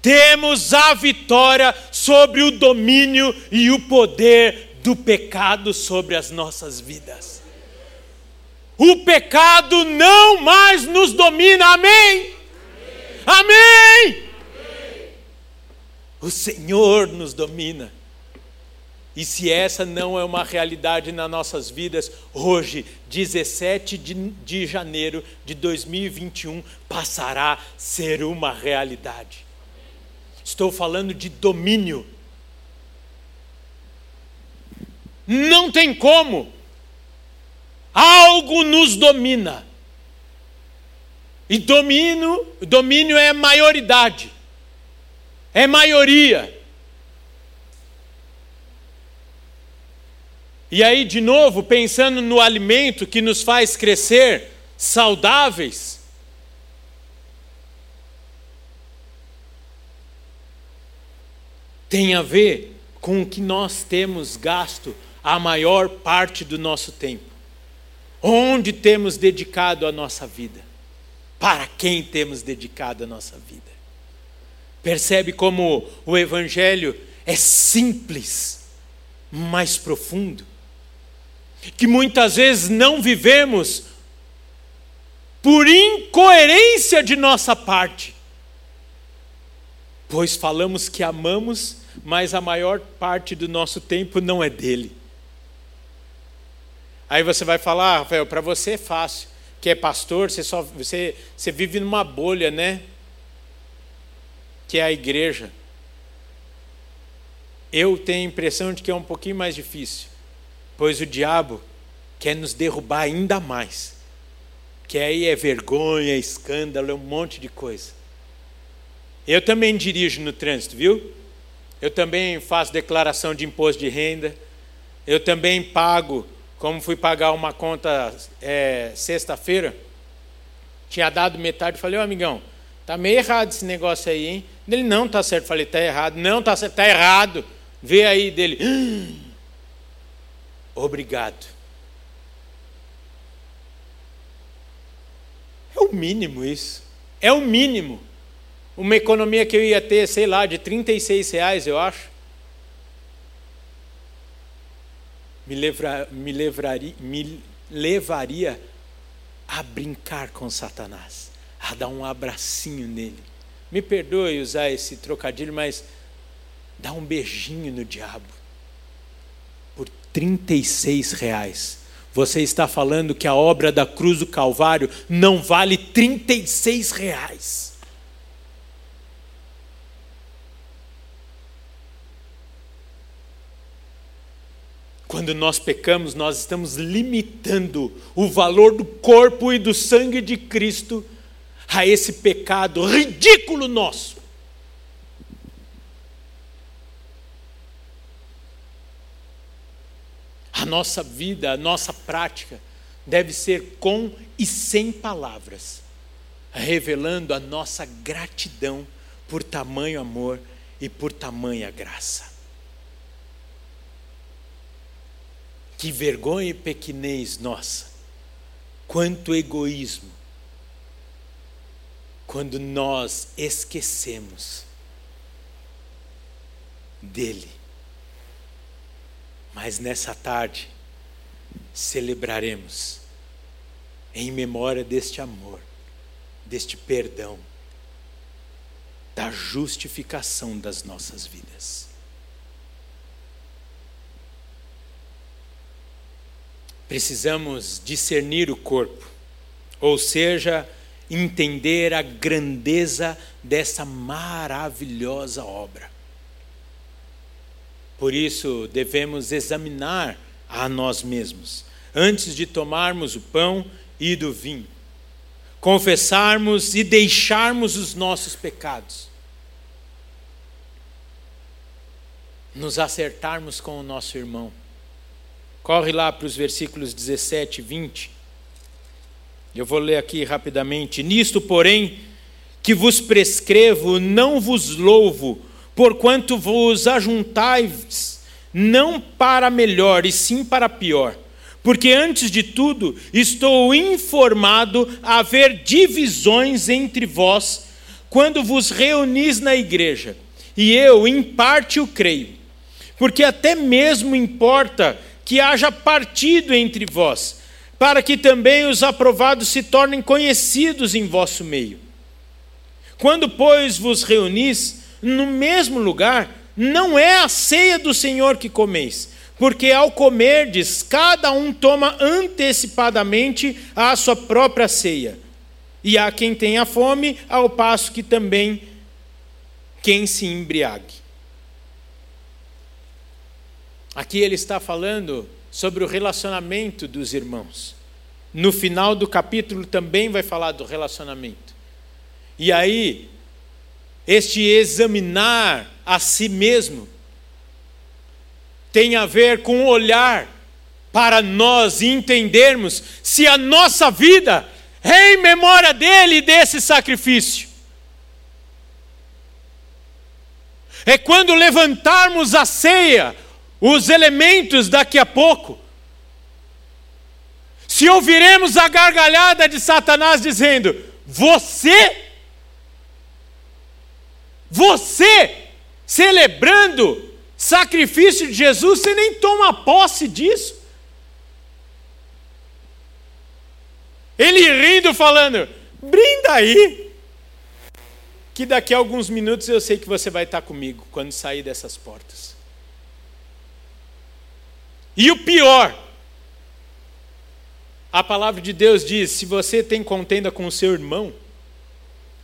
temos a vitória sobre o domínio e o poder do pecado sobre as nossas vidas. O pecado não mais nos domina, amém? Amém! amém. O Senhor nos domina. E se essa não é uma realidade nas nossas vidas, hoje, 17 de, de janeiro de 2021, passará a ser uma realidade. Estou falando de domínio. Não tem como algo nos domina. E domínio, domínio é maioridade, é maioria. E aí, de novo, pensando no alimento que nos faz crescer saudáveis, tem a ver com o que nós temos gasto a maior parte do nosso tempo. Onde temos dedicado a nossa vida? Para quem temos dedicado a nossa vida? Percebe como o Evangelho é simples, mas profundo? Que muitas vezes não vivemos por incoerência de nossa parte, pois falamos que amamos, mas a maior parte do nosso tempo não é dele. Aí você vai falar, ah, Rafael, para você é fácil, que é pastor, você só você, você vive numa bolha, né? Que é a igreja. Eu tenho a impressão de que é um pouquinho mais difícil, pois o diabo quer nos derrubar ainda mais. Que aí é vergonha, é escândalo, é um monte de coisa. Eu também dirijo no trânsito, viu? Eu também faço declaração de imposto de renda. Eu também pago como fui pagar uma conta é, sexta-feira, tinha dado metade, falei, ô amigão, tá meio errado esse negócio aí, hein? Ele, não, tá certo. Falei, tá errado. Não, tá certo, tá errado. Vê aí dele. Obrigado. É o mínimo isso. É o mínimo. Uma economia que eu ia ter, sei lá, de 36 reais, eu acho. Me, levra, me, levraria, me levaria a brincar com Satanás, a dar um abracinho nele. Me perdoe usar esse trocadilho, mas dá um beijinho no diabo. Por 36 reais. Você está falando que a obra da cruz do Calvário não vale 36 reais. Quando nós pecamos, nós estamos limitando o valor do corpo e do sangue de Cristo a esse pecado ridículo nosso. A nossa vida, a nossa prática deve ser com e sem palavras, revelando a nossa gratidão por tamanho amor e por tamanha graça. Que vergonha e pequenez nossa. Quanto egoísmo. Quando nós esquecemos dele. Mas nessa tarde, celebraremos em memória deste amor, deste perdão, da justificação das nossas vidas. Precisamos discernir o corpo, ou seja, entender a grandeza dessa maravilhosa obra. Por isso, devemos examinar a nós mesmos, antes de tomarmos o pão e do vinho, confessarmos e deixarmos os nossos pecados, nos acertarmos com o nosso irmão. Corre lá para os versículos 17 e 20. Eu vou ler aqui rapidamente. Nisto, porém, que vos prescrevo, não vos louvo, porquanto vos ajuntais, não para melhor, e sim para pior. Porque antes de tudo, estou informado a haver divisões entre vós, quando vos reunis na igreja. E eu, em parte, o creio. Porque até mesmo importa que haja partido entre vós, para que também os aprovados se tornem conhecidos em vosso meio. Quando, pois, vos reunis, no mesmo lugar, não é a ceia do Senhor que comeis, porque ao comerdes, cada um toma antecipadamente a sua própria ceia. E há quem tenha fome, ao passo que também quem se embriague. Aqui ele está falando sobre o relacionamento dos irmãos. No final do capítulo também vai falar do relacionamento. E aí, este examinar a si mesmo tem a ver com olhar para nós e entendermos se a nossa vida é em memória dele e desse sacrifício. É quando levantarmos a ceia, os elementos daqui a pouco, se ouviremos a gargalhada de Satanás dizendo: Você você, celebrando sacrifício de Jesus, você nem toma posse disso. Ele rindo, falando: brinda aí, que daqui a alguns minutos eu sei que você vai estar comigo quando sair dessas portas. E o pior, a palavra de Deus diz: se você tem contenda com o seu irmão,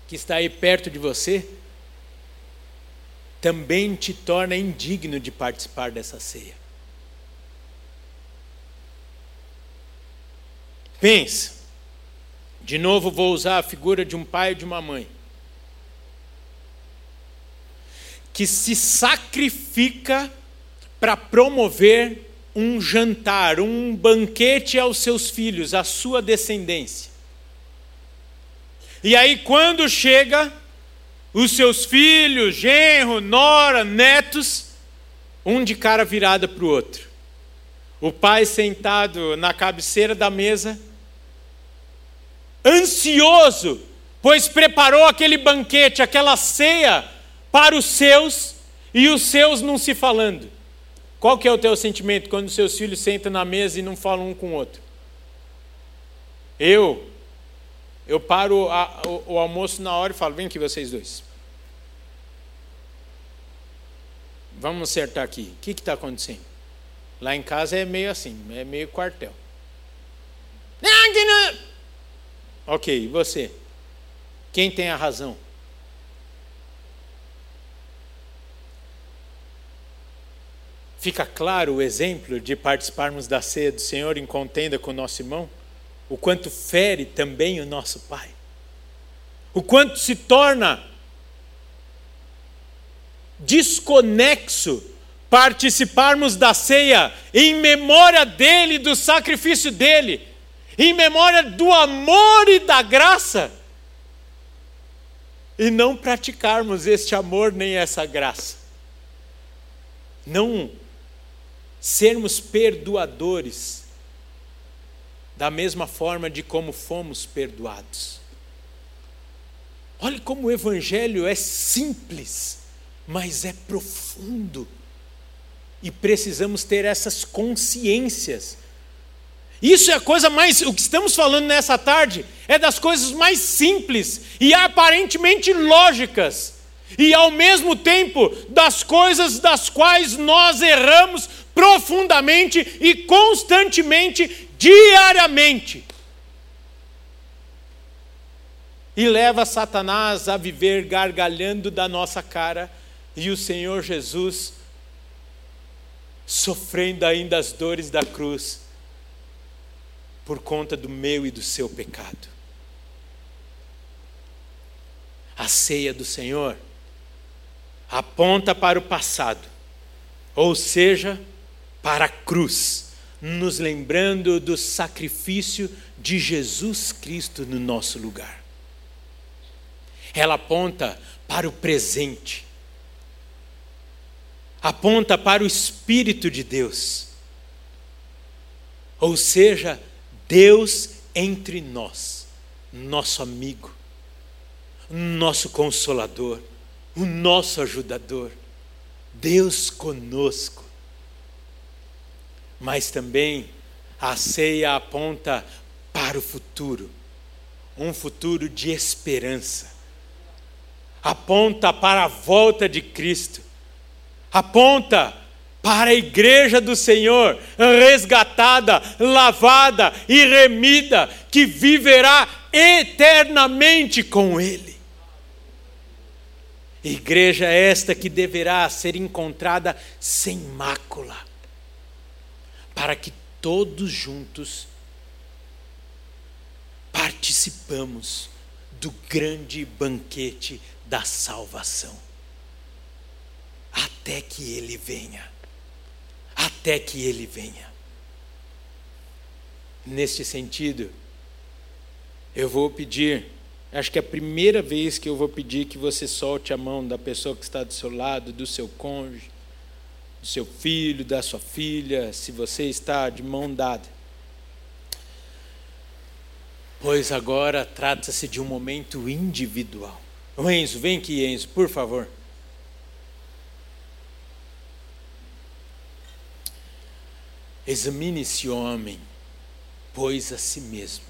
que está aí perto de você, também te torna indigno de participar dessa ceia. Pense, de novo vou usar a figura de um pai e de uma mãe, que se sacrifica para promover um jantar, um banquete aos seus filhos, à sua descendência. E aí, quando chega os seus filhos, genro, nora, netos, um de cara virada para o outro. O pai sentado na cabeceira da mesa, ansioso, pois preparou aquele banquete, aquela ceia para os seus e os seus não se falando. Qual que é o teu sentimento quando seus filhos sentam na mesa e não falam um com o outro? Eu, eu paro a, o, o, almoço na hora e falo: vem aqui vocês dois. Vamos acertar aqui. O que está acontecendo? Lá em casa é meio assim, é meio quartel. Ok, e você? Quem tem a razão? Fica claro o exemplo de participarmos da ceia do Senhor em contenda com o nosso irmão? o quanto fere também o nosso Pai, o quanto se torna desconexo participarmos da ceia em memória dele, do sacrifício dele, em memória do amor e da graça, e não praticarmos este amor nem essa graça. Não sermos perdoadores da mesma forma de como fomos perdoados. Olhe como o Evangelho é simples, mas é profundo. E precisamos ter essas consciências. Isso é a coisa mais. O que estamos falando nessa tarde é das coisas mais simples e aparentemente lógicas. E ao mesmo tempo das coisas das quais nós erramos profundamente e constantemente, diariamente. E leva Satanás a viver gargalhando da nossa cara e o Senhor Jesus sofrendo ainda as dores da cruz por conta do meu e do seu pecado. A ceia do Senhor aponta para o passado, ou seja, para a cruz, nos lembrando do sacrifício de Jesus Cristo no nosso lugar. Ela aponta para o presente, aponta para o Espírito de Deus, ou seja, Deus entre nós, nosso amigo, nosso consolador, o nosso ajudador, Deus conosco. Mas também a ceia aponta para o futuro, um futuro de esperança. Aponta para a volta de Cristo. Aponta para a igreja do Senhor, resgatada, lavada e remida, que viverá eternamente com Ele. Igreja esta que deverá ser encontrada sem mácula, para que todos juntos participamos do grande banquete da salvação, até que Ele venha até que ele venha. Neste sentido, eu vou pedir, acho que é a primeira vez que eu vou pedir que você solte a mão da pessoa que está do seu lado, do seu cônjuge, do seu filho, da sua filha, se você está de mão dada. Pois agora trata-se de um momento individual. O Enzo, vem aqui, Enzo, por favor. Examine esse homem, pois a si mesmo.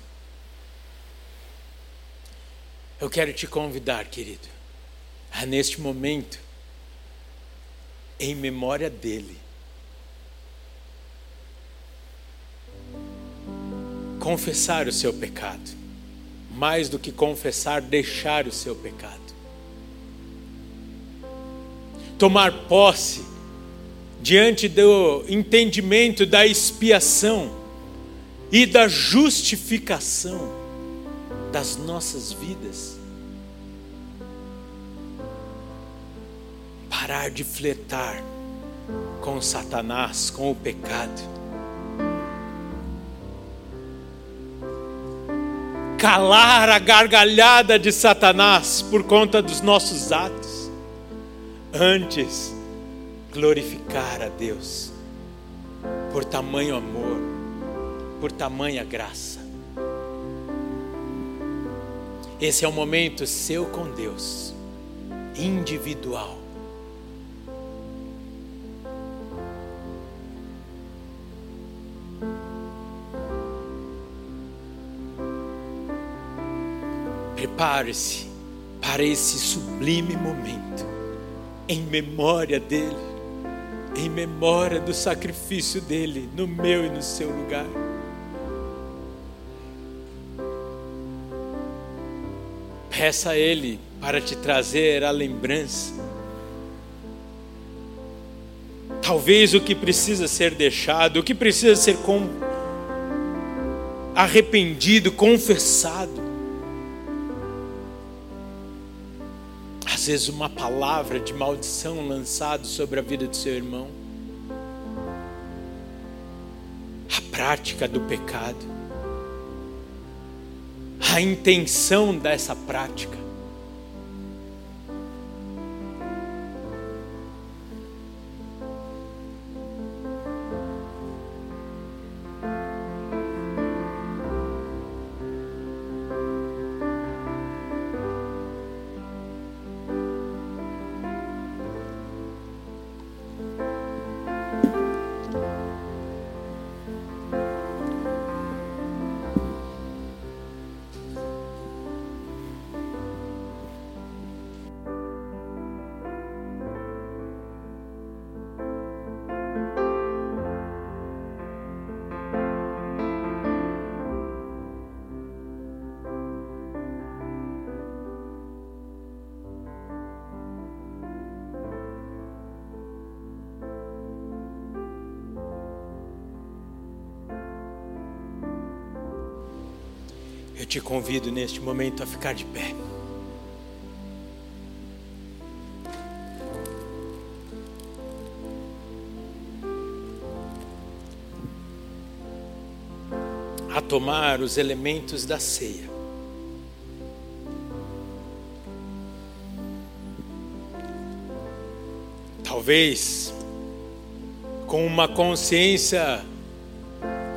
Eu quero te convidar, querido, a neste momento, em memória dele, confessar o seu pecado, mais do que confessar, deixar o seu pecado, tomar posse diante do entendimento da expiação e da justificação das nossas vidas. Parar de fletar com Satanás, com o pecado. Calar a gargalhada de Satanás por conta dos nossos atos. Antes, glorificar a Deus por tamanho amor, por tamanha graça. Esse é o momento seu com Deus, individual. Prepare-se para esse sublime momento, em memória dEle em memória do sacrifício dele no meu e no seu lugar. Peça a Ele para te trazer a lembrança. Talvez o que precisa ser deixado, o que precisa ser com... arrependido, confessado. Às vezes uma palavra de maldição lançada sobre a vida do seu irmão, a prática do pecado, a intenção dessa prática. Te convido neste momento a ficar de pé. A tomar os elementos da ceia. Talvez com uma consciência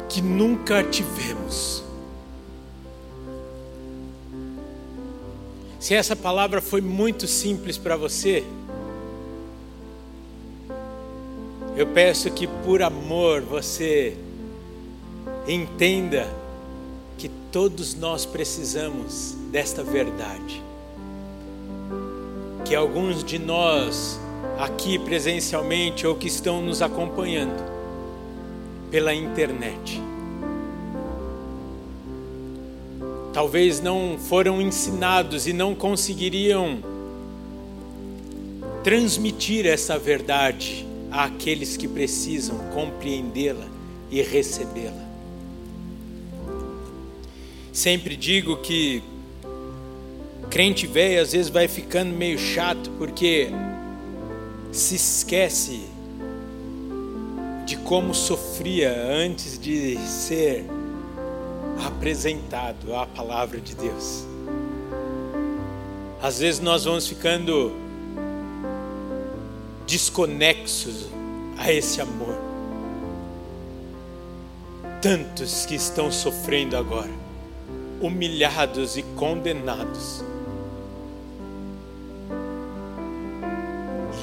que nunca tivemos. Se essa palavra foi muito simples para você, eu peço que por amor você entenda que todos nós precisamos desta verdade. Que alguns de nós aqui presencialmente ou que estão nos acompanhando pela internet talvez não foram ensinados e não conseguiriam transmitir essa verdade àqueles que precisam compreendê-la e recebê-la. Sempre digo que crente velho às vezes vai ficando meio chato porque se esquece de como sofria antes de ser apresentado à palavra de Deus. Às vezes nós vamos ficando desconexos a esse amor. Tantos que estão sofrendo agora, humilhados e condenados.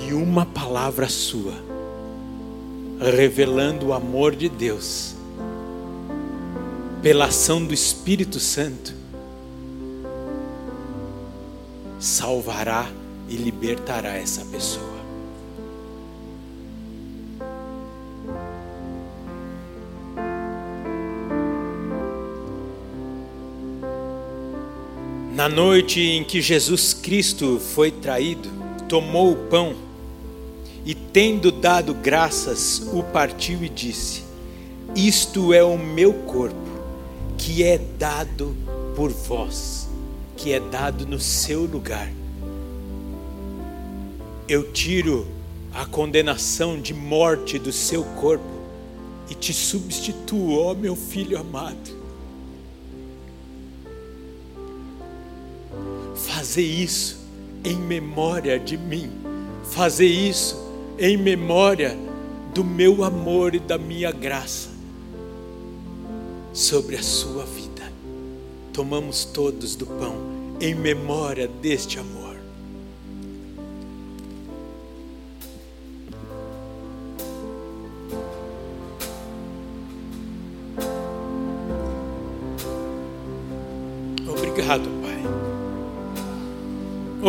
E uma palavra sua, revelando o amor de Deus pela ação do Espírito Santo, salvará e libertará essa pessoa. Na noite em que Jesus Cristo foi traído, tomou o pão e, tendo dado graças, o partiu e disse: Isto é o meu corpo que é dado por vós, que é dado no seu lugar. Eu tiro a condenação de morte do seu corpo e te substituo, ó meu filho amado. Fazer isso em memória de mim, fazer isso em memória do meu amor e da minha graça sobre a sua vida. Tomamos todos do pão em memória deste amor. Obrigado, Pai.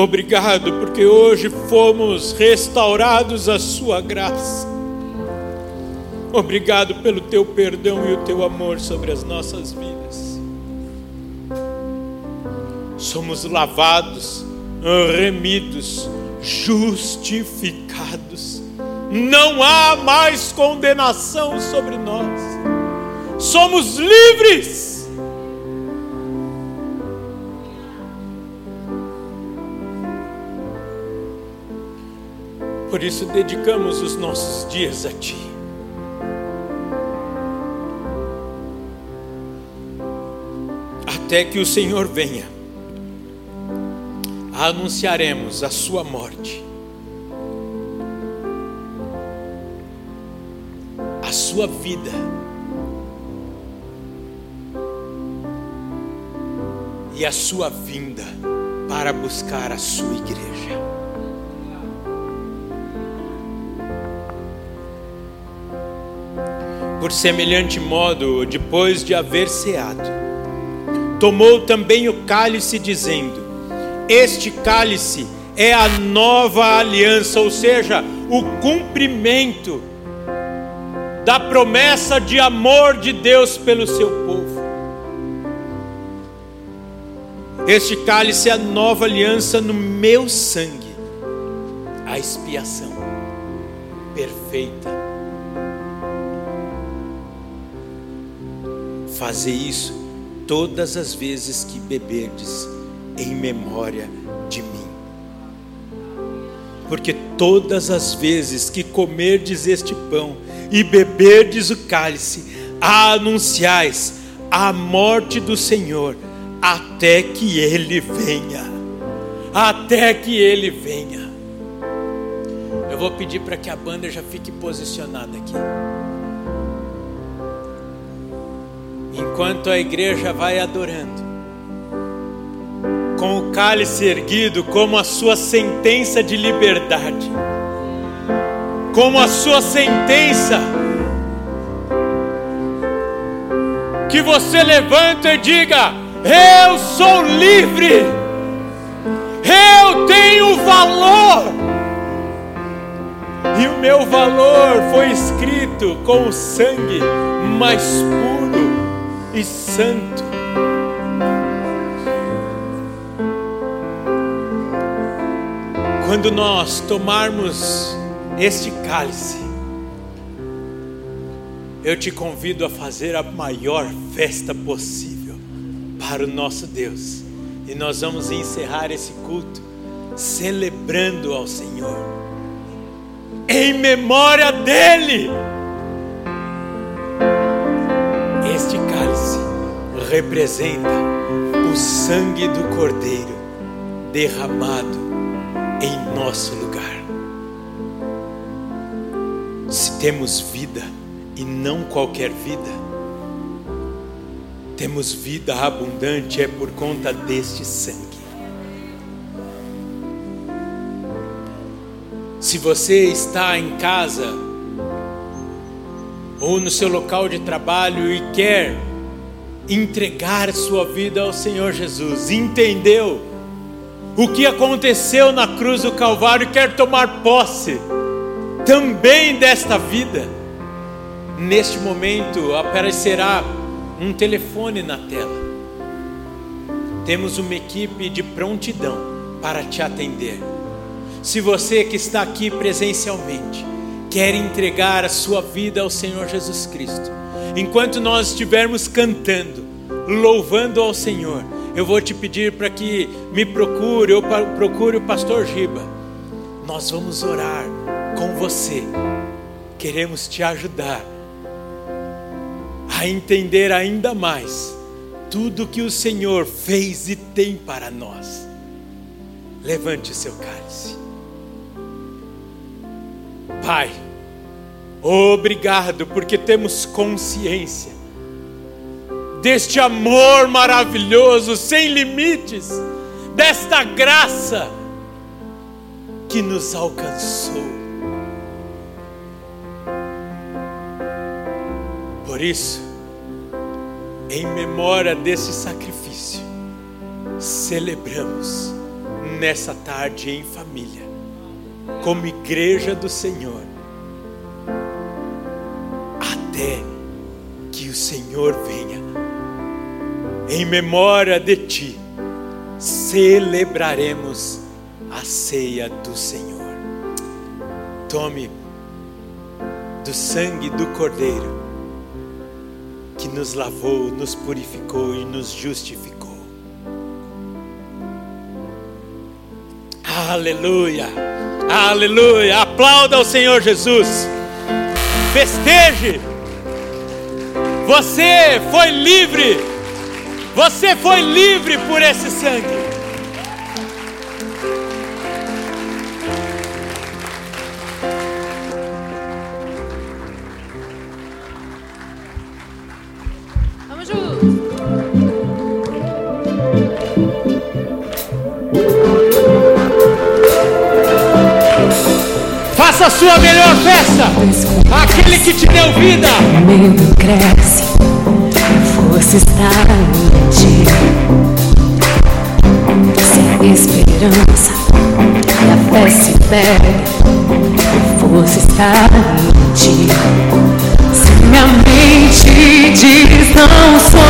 Obrigado porque hoje fomos restaurados à Sua graça. Obrigado pelo teu perdão e o teu amor sobre as nossas vidas. Somos lavados, remidos, justificados. Não há mais condenação sobre nós. Somos livres. Por isso dedicamos os nossos dias a Ti. Até que o Senhor venha, anunciaremos a sua morte, a sua vida, e a sua vinda para buscar a sua igreja. Por semelhante modo, depois de haver ceado, tomou também o cálice, dizendo: Este cálice é a nova aliança, ou seja, o cumprimento da promessa de amor de Deus pelo seu povo. Este cálice é a nova aliança no meu sangue, a expiação perfeita. Fazer isso todas as vezes que beberdes em memória de mim. Porque todas as vezes que comerdes este pão e beberdes o cálice, anunciais a morte do Senhor até que ele venha. Até que ele venha. Eu vou pedir para que a banda já fique posicionada aqui. Enquanto a igreja vai adorando, com o cálice erguido como a sua sentença de liberdade, como a sua sentença, que você levanta e diga: Eu sou livre, eu tenho valor, e o meu valor foi escrito com o sangue mais puro e santo Quando nós tomarmos este cálice, eu te convido a fazer a maior festa possível para o nosso Deus. E nós vamos encerrar esse culto celebrando ao Senhor, em memória dEle. Representa o sangue do Cordeiro derramado em nosso lugar. Se temos vida e não qualquer vida, temos vida abundante é por conta deste sangue. Se você está em casa ou no seu local de trabalho e quer entregar sua vida ao Senhor Jesus, entendeu? o que aconteceu na cruz do Calvário e quer tomar posse também desta vida, neste momento aparecerá um telefone na tela. Temos uma equipe de prontidão para te atender. Se você que está aqui presencialmente quer entregar a sua vida ao Senhor Jesus Cristo, enquanto nós estivermos cantando, louvando ao Senhor, eu vou te pedir para que me procure ou procure o pastor Giba. Nós vamos orar com você. Queremos te ajudar a entender ainda mais tudo que o Senhor fez e tem para nós. Levante o seu cálice. Pai, obrigado porque temos consciência deste amor maravilhoso, sem limites, desta graça que nos alcançou. Por isso, em memória desse sacrifício, celebramos nessa tarde em família, como igreja do Senhor, até que o Senhor venha em memória de ti, celebraremos a ceia do Senhor. Tome do sangue do Cordeiro que nos lavou, nos purificou e nos justificou. Aleluia, aleluia. Aplauda o Senhor Jesus. Festeje. Você foi livre você foi livre por esse sangue. Sua melhor festa. Aquele que te deu vida. Medo cresce, força está ti. Se a esperança e a fé se perde, força está em ti. Se minha mente diz não sou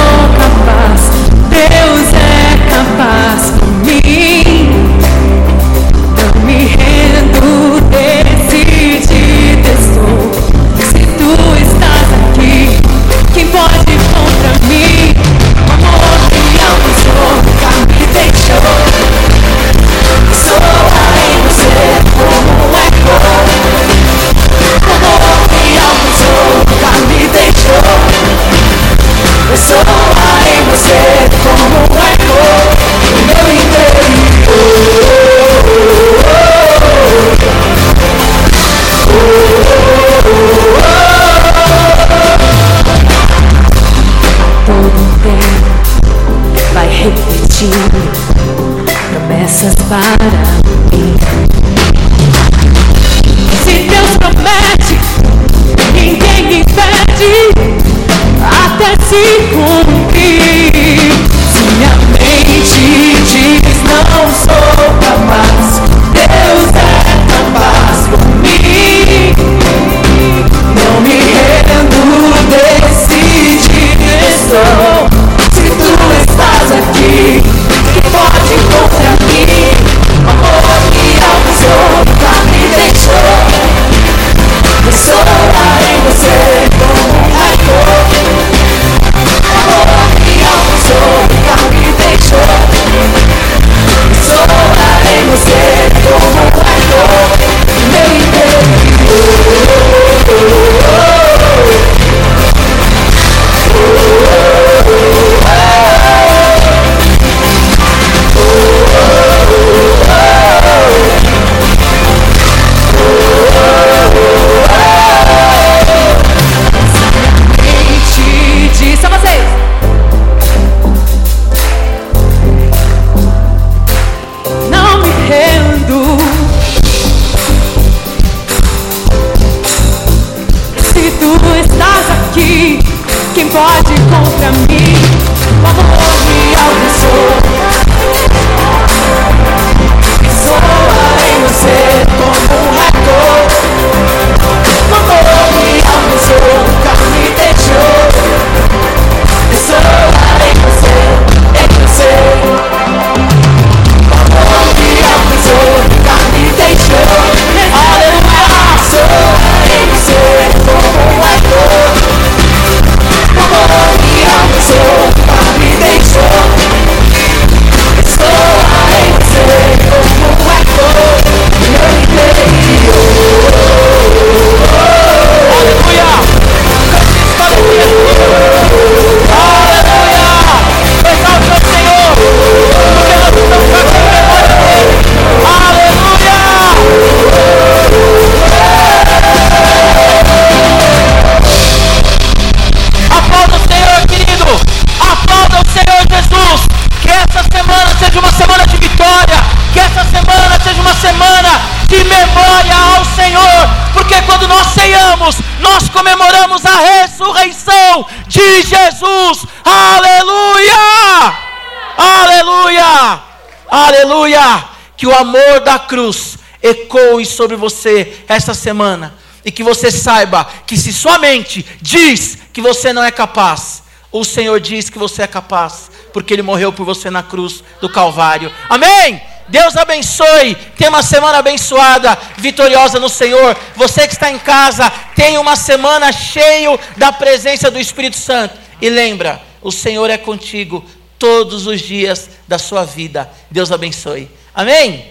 que o amor da cruz ecoe sobre você esta semana e que você saiba que se sua mente diz que você não é capaz, o Senhor diz que você é capaz, porque Ele morreu por você na cruz do Calvário. Amém? Deus abençoe, tenha uma semana abençoada, vitoriosa no Senhor. Você que está em casa, tenha uma semana cheio da presença do Espírito Santo. E lembra, o Senhor é contigo todos os dias da sua vida. Deus abençoe. Amém?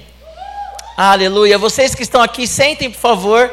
Aleluia. Vocês que estão aqui, sentem, por favor.